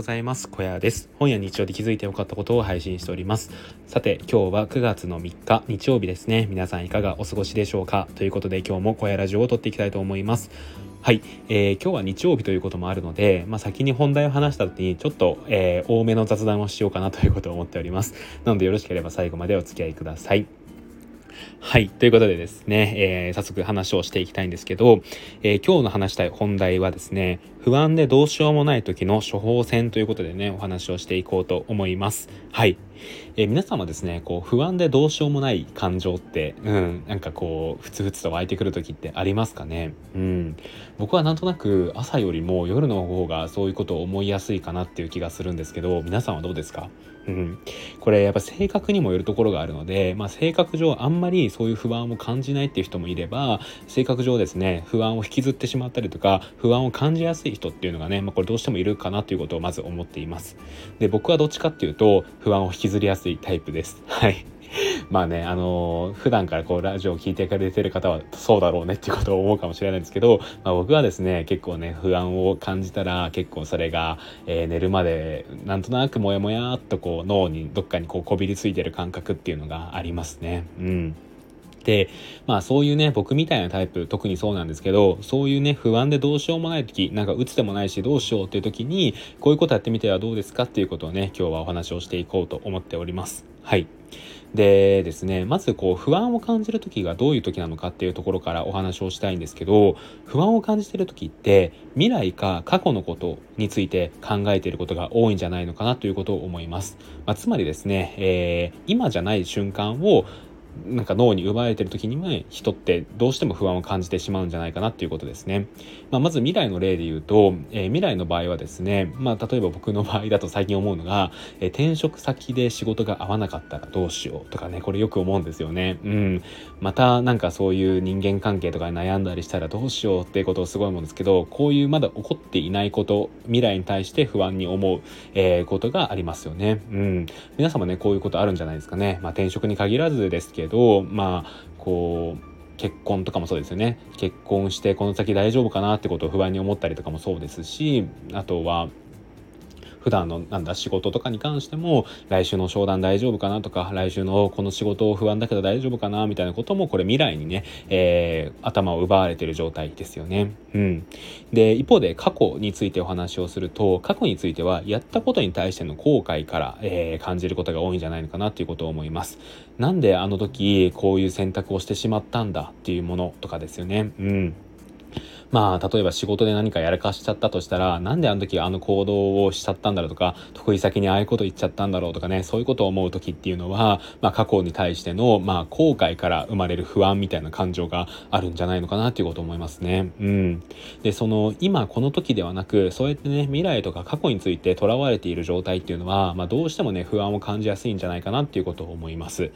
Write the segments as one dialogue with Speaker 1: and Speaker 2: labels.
Speaker 1: ございます。小屋です。本や日常で気づいてよかったことを配信しております。さて今日は9月の3日日曜日ですね。皆さんいかがお過ごしでしょうか？ということで今日も小屋ラジオを撮っていきたいと思います。はい、えー、今日は日曜日ということもあるので、まあ、先に本題を話した時にちょっと、えー、多めの雑談をしようかなということを思っております。なのでよろしければ最後までお付き合いください。はい。ということでですね、えー、早速話をしていきたいんですけど、えー、今日の話したい本題はですね、不安でどうしようもない時の処方箋ということでね、お話をしていこうと思います。はい。えー、皆様ですね、こう、不安でどうしようもない感情って、うん、なんかこう、ふつふつと湧いてくる時ってありますかね？うん。僕はなんとなく朝よりも夜の方がそういうことを思いやすいかなっていう気がするんですけど、皆さんはどうですか？うん、これやっぱ性格にもよるところがあるので、まあ、性格上あんまりそういう不安を感じないっていう人もいれば性格上ですね不安を引きずってしまったりとか不安を感じやすい人っていうのがね、まあ、これどうしてもいるかなということをまず思っています。で僕はどっちかっていうと不安を引きずりやすいタイプです。はい。まあね、あのー、普段からこうラジオを聴いてくれてる方はそうだろうねっていうことを思うかもしれないんですけど、まあ、僕はですね、結構ね、不安を感じたら結構それが、えー、寝るまでなんとなくモヤモヤっとこう脳にどっかにこうこびりついてる感覚っていうのがありますね。うん。で、まあそういうね、僕みたいなタイプ、特にそうなんですけど、そういうね、不安でどうしようもない時、なんか打つでもないしどうしようっていう時に、こういうことやってみてはどうですかっていうことをね、今日はお話をしていこうと思っております。はい。でですね、まずこう不安を感じる時がどういう時なのかっていうところからお話をしたいんですけど、不安を感じてる時って未来か過去のことについて考えていることが多いんじゃないのかなということを思います。まあ、つまりですね、えー、今じゃない瞬間をなんか脳に奪われてる時にも人ってどうしても不安を感じてしまうんじゃないかなっていうことですね。まあ、まず未来の例で言うと、えー、未来の場合はですね、まあ、例えば僕の場合だと最近思うのが、えー、転職先で仕事が合わなかったらどうしようとかね、これよく思うんですよね。うん。またなんかそういう人間関係とかに悩んだりしたらどうしようっていうことをすごい思うんですけど、こういうまだ起こっていないこと、未来に対して不安に思う、えー、ことがありますよね。うん。皆様ね、こういうことあるんじゃないですかね。まあ、転職に限らずですけど、まあ、こう、結婚とかもそうですよね。結婚してこの先大丈夫かなってことを不安に思ったりとかもそうですしあとは普段のなんだ仕事とかに関しても来週の商談大丈夫かなとか来週のこの仕事不安だけど大丈夫かなみたいなこともこれ未来にね、えー、頭を奪われてる状態ですよね。うん、で一方で過去についてお話をすると過去についてはやったことに対しての後悔から、えー、感じることが多いんじゃないのかなということを思います。なんであの時こういう選択をしてしまったんだっていうものとかですよね。うんまあ、例えば仕事で何かやらかしちゃったとしたら、なんであの時あの行動をしちゃったんだろうとか、得意先にああいうこと言っちゃったんだろうとかね、そういうことを思う時っていうのは、まあ、過去に対しての、まあ、後悔から生まれる不安みたいな感情があるんじゃないのかなっていうことを思いますね。うん。で、その、今この時ではなく、そうやってね、未来とか過去について囚われている状態っていうのは、まあ、どうしてもね、不安を感じやすいんじゃないかなっていうことを思います。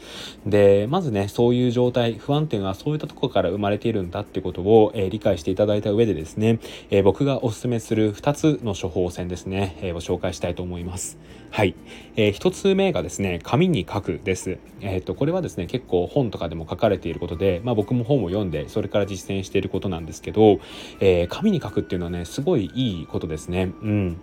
Speaker 1: で、まずね、そういう状態、不安っていうのはそういったところから生まれているんだってことを、えー、理解していただいた上でですね、えー、僕がおすすめする2つの処方箋ですね、えー、ご紹介したいと思います。はい。えー、1つ目がですね、紙に書くです。えっ、と、これはですね、結構本とかでも書かれていることで、まあ僕も本を読んで、それから実践していることなんですけど、え紙に書くっていうのはね、すごいいいことですね。うん。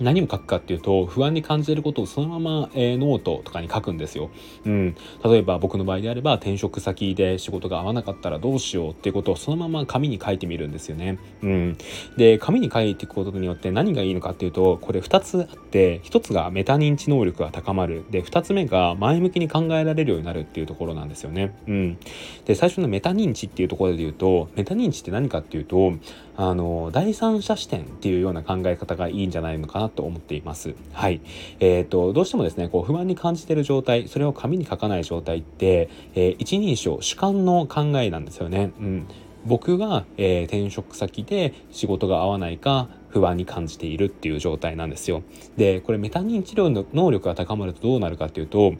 Speaker 1: 何を書くかっていうと不安に感じることをそのまま、えー、ノートとかに書くんですよ。うん、例えば僕の場合であれば転職先で仕事が合わなかったらどうしようっていうことをそのまま紙に書いてみるんですよね。うん、で紙に書いていくことによって何がいいのかっていうとこれ2つあって1つがメタ認知能力が高まるで2つ目が前向きに考えられるようになるっていうところなんですよね。うん、で最初のメタ認知っていうところで言うとメタ認知って何かっていうとあの第三者視点っていうような考え方がいいんじゃないのかなと思っています。はい。えっ、ー、と、どうしてもですね、こう不安に感じている状態、それを紙に書かない状態って、えー、一人称、主観の考えなんですよね。うん。僕が、えー、転職先で仕事が合わないか不安に感じているっていう状態なんですよ。で、これメタ認知療の能力が高まるとどうなるかっていうと、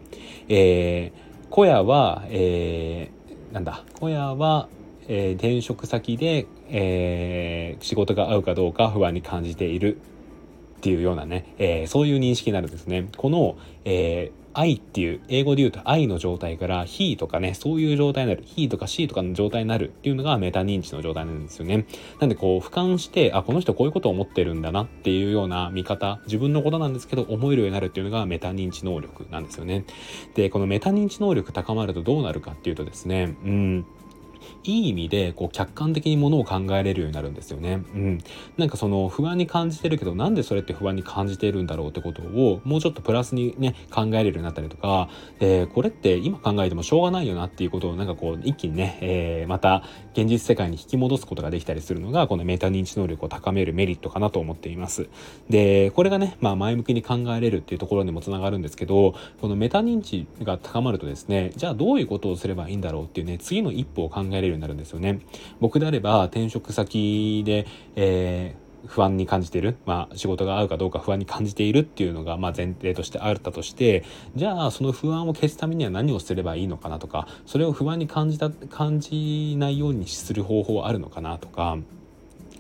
Speaker 1: えー、小屋は、えー、なんだ、小屋は、えー、転職先で、えー、仕事が合うかどうか不安に感じているっていうようなね、えー、そういう認識になるんですね。この、えー愛っていう英語で言うと愛の状態から he とかねそういう状態になる he とか C とかの状態になるっていうのがメタ認知の状態なんですよね。なんでこう俯瞰してあこの人こういうことを思ってるんだなっていうような見方自分のことなんですけど思えるようになるっていうのがメタ認知能力なんですよね。でこのメタ認知能力高まるとどうなるかっていうとですねうん。いい意味でこう客観的にものを考えれるようになるんですよね。うん。なんかその不安に感じてるけどなんでそれって不安に感じているんだろうってことをもうちょっとプラスにね考えれるようになったりとか、えー、これって今考えてもしょうがないよなっていうことをなんかこう一気にね、えー、また現実世界に引き戻すことができたりするのがこのメタ認知能力を高めるメリットかなと思っています。で、これがね、まあ前向きに考えれるっていうところにもつながるんですけど、このメタ認知が高まるとですね、じゃあどういうことをすればいいんだろうっていうね、次の一歩を考えれるになるんですよね。僕であれば転職先で、えー不安に感じている、まあ、仕事が合うかどうか不安に感じているっていうのが、まあ、前提としてあったとしてじゃあその不安を消すためには何をすればいいのかなとかそれを不安に感じた感じないようにする方法はあるのかなとか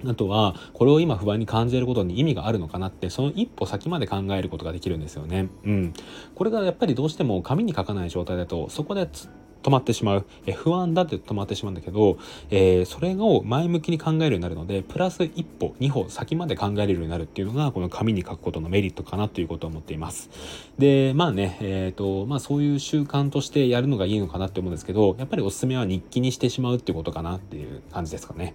Speaker 1: あとはこれを今不安に感じることに意味があるのかなってその一歩先まで考えることができるんですよね。うん、これがやっぱりどうしても紙に書かない状態だとそこで止まってしまう、え不安だって止まってしまうんだけど、えー、それを前向きに考えるようになるのでプラス一歩二歩先まで考えれるようになるっていうのがこの紙に書くことのメリットかなということを思っています。でまあねえっ、ー、とまあそういう習慣としてやるのがいいのかなって思うんですけどやっぱりおすすめは日記にしてしまうっていうことかなっていう感じですかね。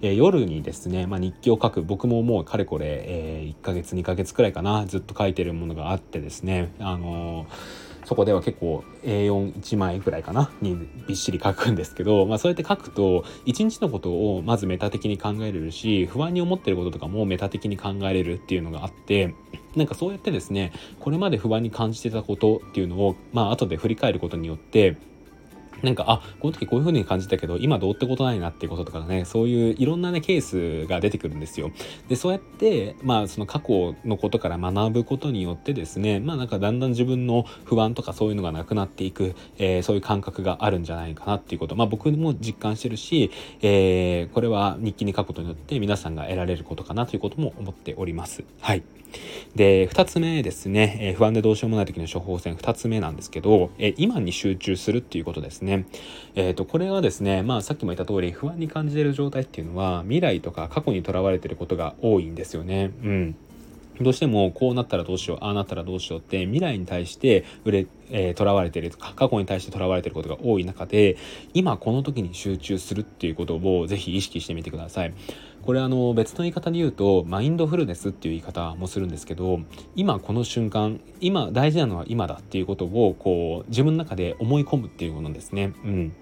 Speaker 1: えー、夜にですね、まあ、日記を書く。僕ももうかれこれ、え、1ヶ月2ヶ月くらいかな。ずっと書いてるものがあってですね。あのーそこでは結構 A41 枚ぐらいかなにびっしり書くんですけど、まあ、そうやって書くと一日のことをまずメタ的に考えれるし不安に思ってることとかもメタ的に考えれるっていうのがあってなんかそうやってですねこれまで不安に感じてたことっていうのをまあ後で振り返ることによってなんか、あ、この時こういう風に感じたけど、今どうってことないなっていうこととかね、そういういろんなね、ケースが出てくるんですよ。で、そうやって、まあ、その過去のことから学ぶことによってですね、まあなんかだんだん自分の不安とかそういうのがなくなっていく、えー、そういう感覚があるんじゃないかなっていうこと、まあ僕も実感してるし、えー、これは日記に書くことによって皆さんが得られることかなということも思っております。はい。で、二つ目ですね、えー、不安でどうしようもない時の処方箋二つ目なんですけど、え、今に集中するっていうことですね。えっ、ー、と、これはですね、まあさっきも言った通り、不安に感じている状態っていうのは、未来とか過去にとらわれてることが多いんですよね。うん。どうしてもこうなったらどうしよう、ああなったらどうしようって未来に対して売れ、えー、囚われてるとか、過去に対してとらわれてることが多い中で、今この時に集中するっていうことをぜひ意識してみてください。これあの別の言い方で言うと、マインドフルネスっていう言い方もするんですけど、今この瞬間、今大事なのは今だっていうことをこう自分の中で思い込むっていうものですね。うん。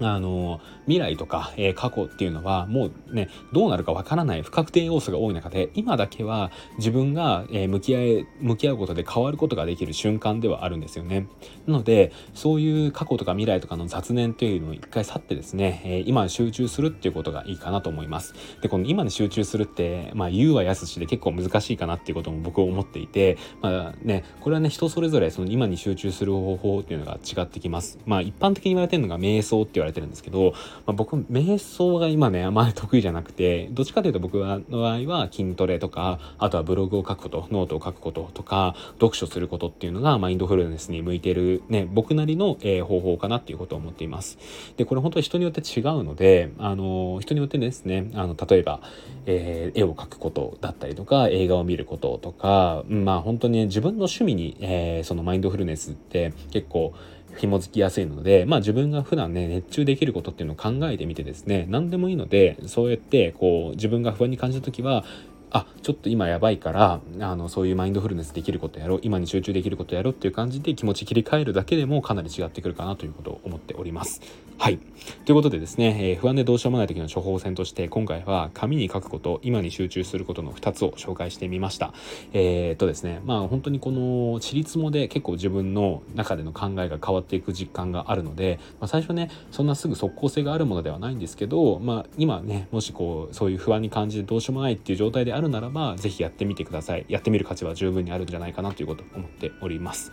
Speaker 1: あの未来とか、えー、過去っていうのはもうねどうなるかわからない不確定要素が多い中で今だけは自分が、えー、向き合い向き合うことで変わることができる瞬間ではあるんですよね。なのでそういう過去とか未来とかの雑念というのを一回去ってですね、えー、今に集中するっていうことがいいかなと思います。でこの今に集中するってまあ言うはやすしで結構難しいかなっていうことも僕は思っていてまあねこれはね人それぞれその今に集中する方法っていうのが違ってきます。まあ一般的に言われてるのが瞑想って言われてるんですけど、まあ、僕、瞑想が今ね、あまり得意じゃなくて、どっちかというと僕の場合は筋トレとか、あとはブログを書くこと、ノートを書くこととか、読書することっていうのがマインドフルネスに向いてるね、僕なりの、えー、方法かなっていうことを思っています。で、これ本当に人によって違うので、あの、人によってですね、あの、例えば、えー、絵を描くことだったりとか、映画を見ることとか、まあ本当に、ね、自分の趣味に、えー、そのマインドフルネスって結構、紐づきやすいので、まあ自分が普段ね、熱中できることっていうのを考えてみてですね、何でもいいので、そうやってこう自分が不安に感じた時は、あちょっと今やばいからあのそういうマインドフルネスできることやろう今に集中できることやろうっていう感じで気持ち切り替えるだけでもかなり違ってくるかなということを思っております。はい。ということでですね、えー、不安でどうしようもない時の処方箋として今回は紙に書くこと今に集中することの2つを紹介してみました。えー、っとですねまあ本当にこのちりつもで結構自分の中での考えが変わっていく実感があるので、まあ、最初ねそんなすぐ即効性があるものではないんですけど、まあ、今ねもしこうそういう不安に感じてどうしようもないっていう状態であるならば是非やってみてください。やってみる価値は十分にあるんじゃないかなということを思っております。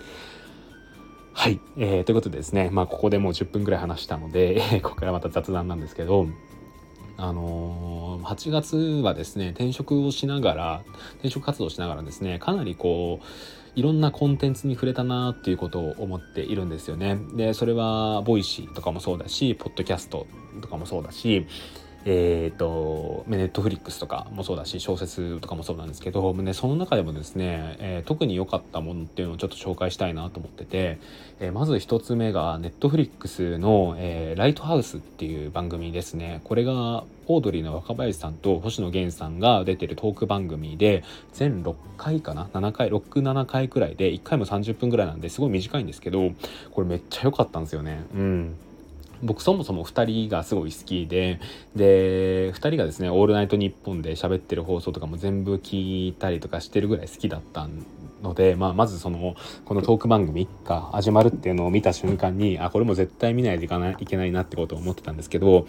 Speaker 1: はい、えー、ということでですねまあここでもう10分ぐらい話したので ここからまた雑談なんですけどあのー、8月はですね転職をしながら転職活動しながらですねかなりこういろんなコンテンツに触れたなっていうことを思っているんですよね。でそれは Voicy とかもそうだしポッドキャストとかもそうだしえっ、ー、と、 Netflix とかもそうだし、小説とかもそうなんですけど、ね、その中でもですね、えー、特に良かったものっていうのをちょっと紹介したいなと思ってて、えー、まず一つ目が、ネットフリックスの、えライトハウスっていう番組ですね。これが、オードリーの若林さんと星野源さんが出てるトーク番組で、全6回かな ?7 回、6、7回くらいで、1回も30分くらいなんですごい短いんですけど、これめっちゃ良かったんですよね。うん。僕そもそも2人がすごい好きでで2人がですね「オールナイトニッポン」で喋ってる放送とかも全部聞いたりとかしてるぐらい好きだったので、まあ、まずそのこのトーク番組が始まるっていうのを見た瞬間にあこれも絶対見ないといかないいけないなってことを思ってたんですけど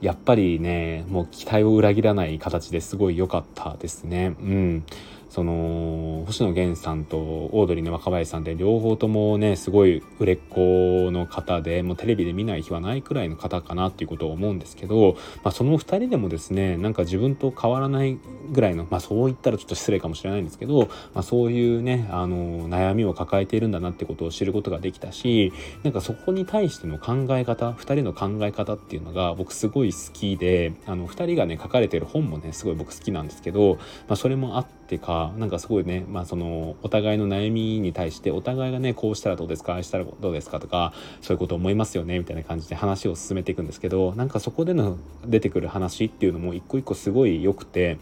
Speaker 1: やっぱりねもう期待を裏切らない形ですごい良かったですね。うんその星野源さんとオードリーの若林さんで両方ともねすごい売れっ子の方でもうテレビで見ない日はないくらいの方かなっていうことを思うんですけど、まあ、その2人でもですねなんか自分と変わらないぐらいの、まあ、そう言ったらちょっと失礼かもしれないんですけど、まあ、そういうねあの悩みを抱えているんだなってことを知ることができたしなんかそこに対しての考え方2人の考え方っていうのが僕すごい好きであの2人がね書かれてる本もねすごい僕好きなんですけど、まあ、それもあってかなんかすごいね、まあ、そのお互いの悩みに対してお互いがねこうしたらどうですかああしたらどうですかとかそういうこと思いますよねみたいな感じで話を進めていくんですけどなんかそこでの出てくる話っていうのも一個一個すごい良くて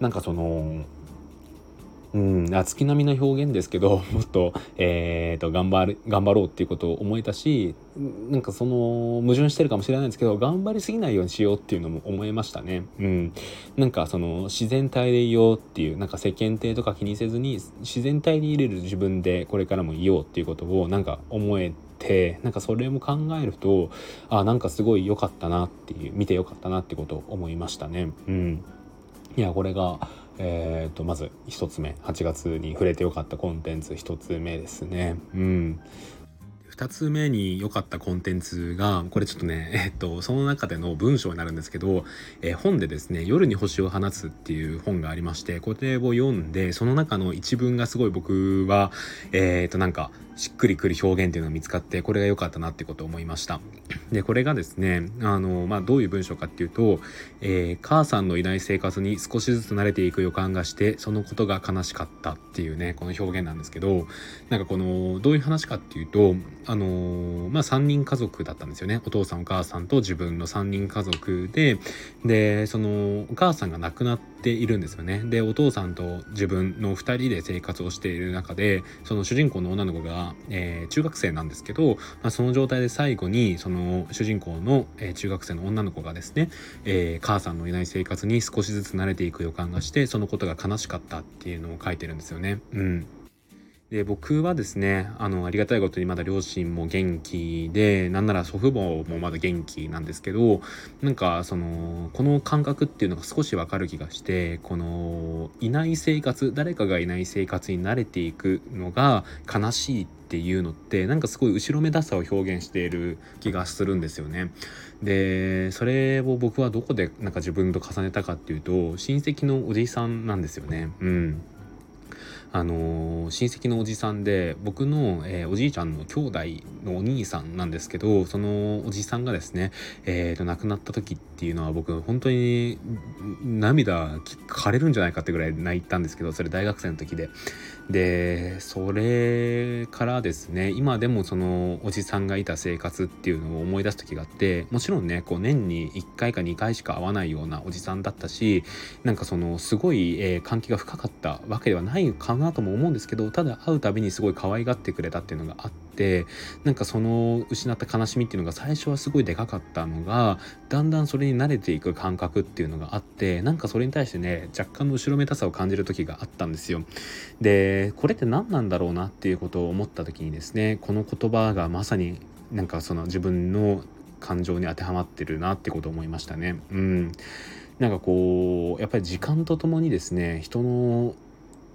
Speaker 1: なんかそのうん、月並みの表現ですけど もっと,、えーと、頑張る頑張ろうっていうことを思えたしなんかその矛盾してるかもしれないんですけど頑張りすぎないようにしようっていうのも思いましたね。うん、なんかその自然体でいようっていうなんか世間体とか気にせずに自然体に入れる自分でこれからもいようっていうことをなんか思えてなんかそれも考えるとあなんかすごい良かったなっていう見て良かったなってことを思いましたね。うん、いやこれがえー、とまず1つ目8月に触れてよかったコンテンツ1つ目ですね。うん2つ目に良かったコンテンツがこれちょっとね えっとその中での文章になるんですけど、え、本でですね「夜に星を放つ」っていう本がありましてこれを読んでその中の一文がすごい僕はえっ、となんかしっくりくる表現っていうのが見つかってこれが良かったなってことを思いました。でこれがですねあの、まあ、どういう文章かっていうと、えー、母さんのいない生活に少しずつ慣れていく予感がしてそのことが悲しかったっていうねこの表現なんですけどなんかこのどういう話かっていうとあのまあ3人家族だったんですよね。お父さんお母さんと自分の3人家族で。でそのお母さんが亡くなっているんですよね。でお父さんと自分の2人で生活をしている中でその主人公の女の子がえー、中学生なんですけど、まあ、その状態で最後にその主人公の、えー、中学生の女の子がですね、え、母さんのいない生活に少しずつ慣れていく予感がしてそのことが悲しかったっていうのを書いてるんですよね。うん。で僕はですねあのありがたいことにまだ両親も元気でなんなら祖父母もまだ元気なんですけどなんかそのこの感覚っていうのが少しわかる気がしてこのいない生活誰かがいない生活に慣れていくのが悲しいっていうのってなんかすごい後ろめたさを表現している気がするんですよね。でそれを僕はどこでなんか自分と重ねたかっていうと親戚のおじいさんなんですよね。うんあの親戚のおじさんで僕の、えー、おじいちゃんの兄弟のお兄さんなんですけどそのおじさんがですね、えーと、亡くなった時っていうのは僕本当に涙枯れるんじゃないかってぐらい泣いたんですけどそれ大学生の時で。でそれからですね今でもそのおじさんがいた生活っていうのを思い出す時があってもちろんねこう年に1回か2回しか会わないようなおじさんだったしなんかそのすごい、えー、関係が深かったわけではないかななとも思うんですけどただ会うたびにすごい可愛がってくれたっていうのがあってなんかその失った悲しみっていうのが最初はすごいでかかったのがだんだんそれに慣れていく感覚っていうのがあってなんかそれに対してね若干の後ろめたさを感じる時があったんですよ。でこれって何なんだろうなっていうことを思った時にですねこの言葉がまさになんかその自分の感情に当てはまってるなってことを思いましたね。うんなんかこうやっぱり時間とともにですね人の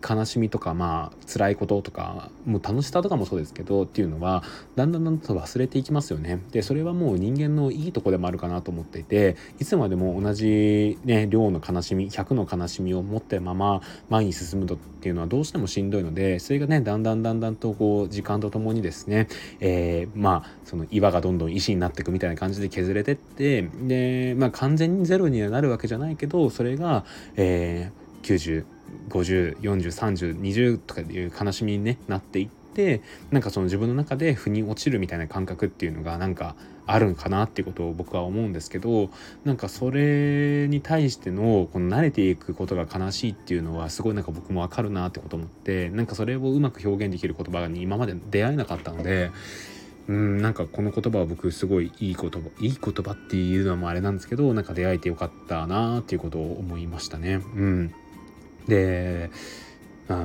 Speaker 1: 悲しみとかまあ辛いこととかもう楽しさとかもそうですけどっていうのはだんだんだんと忘れていきますよね。でそれはもう人間のいいとこでもあるかなと思っていていつまでも同じね量の悲しみ100の悲しみを持ったまま前に進むとっていうのはどうしてもしんどいのでそれがねだんだんだんだんとこう時間とともにですね、えー、まあその岩がどんどん石になっていくみたいな感じで削れてってでまあ完全にゼロにはなるわけじゃないけどそれが、えー、90 50403020とかいう悲しみに、ね、なっていってなんかその自分の中で腑に落ちるみたいな感覚っていうのがなんかあるんかなっていうことを僕は思うんですけどなんかそれに対してのこの慣れていくことが悲しいっていうのはすごいなんか僕もわかるなってこと思ってなんかそれをうまく表現できる言葉に今まで出会えなかったので。うんなんかこの言葉は僕すごいいい言葉いい言葉っていうのもあれなんですけどなんか出会えてよかったなっていうことを思いましたね。うんで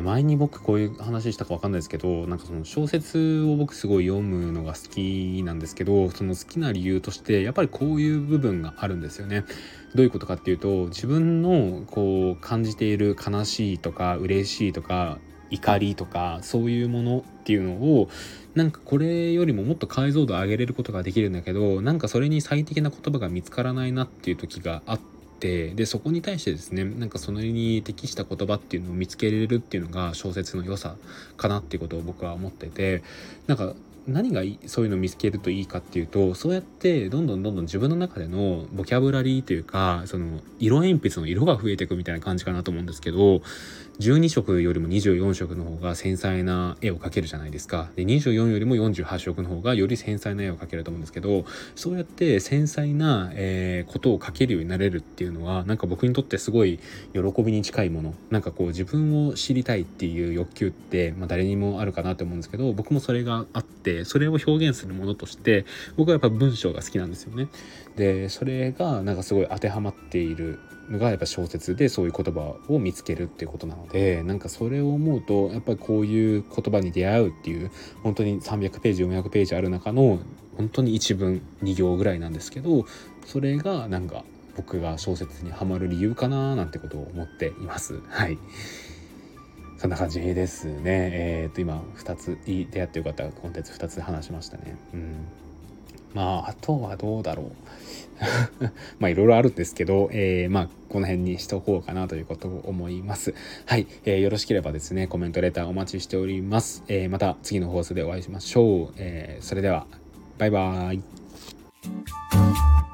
Speaker 1: 前に僕こういう話したか分かんないですけどなんかその小説を僕すごい読むのが好きなんですけどその好きな理由としてやっぱりこういう部分があるんですよね。どういうことかっていうと自分のこう感じている悲しいとか嬉しいとか怒りとかそういうものっていうのをなんかこれよりももっと解像度上げれることができるんだけどなんかそれに最適な言葉が見つからないなっていう時があって。てでそこに対してですねなんかそのに適した言葉っていうのを見つけれるっていうのが小説の良さかなっていうことを僕は思っててなんか何がそういうのを見つけるといいかっていうとそうやってどんどんどんどん自分の中でのボキャブラリーというかその色鉛筆の色が増えていくみたいな感じかなと思うんですけど12色よりも24色の方が繊細な絵を描けるじゃないですかで24よりも48色の方がより繊細な絵を描けると思うんですけどそうやって繊細な、えー、ことを描けるようになれるっていうのはなんか僕にとってすごい喜びに近いものなんかこう自分を知りたいっていう欲求って、まあ、誰にもあるかなと思うんですけど僕もそれがあってそれを表現するものとして僕はやっぱ文章が好きなんですよね。でそれがなんかすごい当てはまっているがやっぱ小説でそういう言葉を見つけるっていうことなのでなんかそれを思うとやっぱりこういう言葉に出会うっていう本当に300ページ400ページある中の本当に一文2行ぐらいなんですけどそれがなんか僕が小説にはまる理由かななんてことを思っています。はいそんな感じですね。えっ、と今2つ出会ってよかったコンテンツ2つ話しましたね。うんまああとはどうだろう まあいろいろあるんですけど、えー、まあこの辺にしとこうかなということを思います。はい、えー、よろしければですねコメントレターお待ちしております、えー、また次の放送でお会いしましょう、えそれではバイバーイ。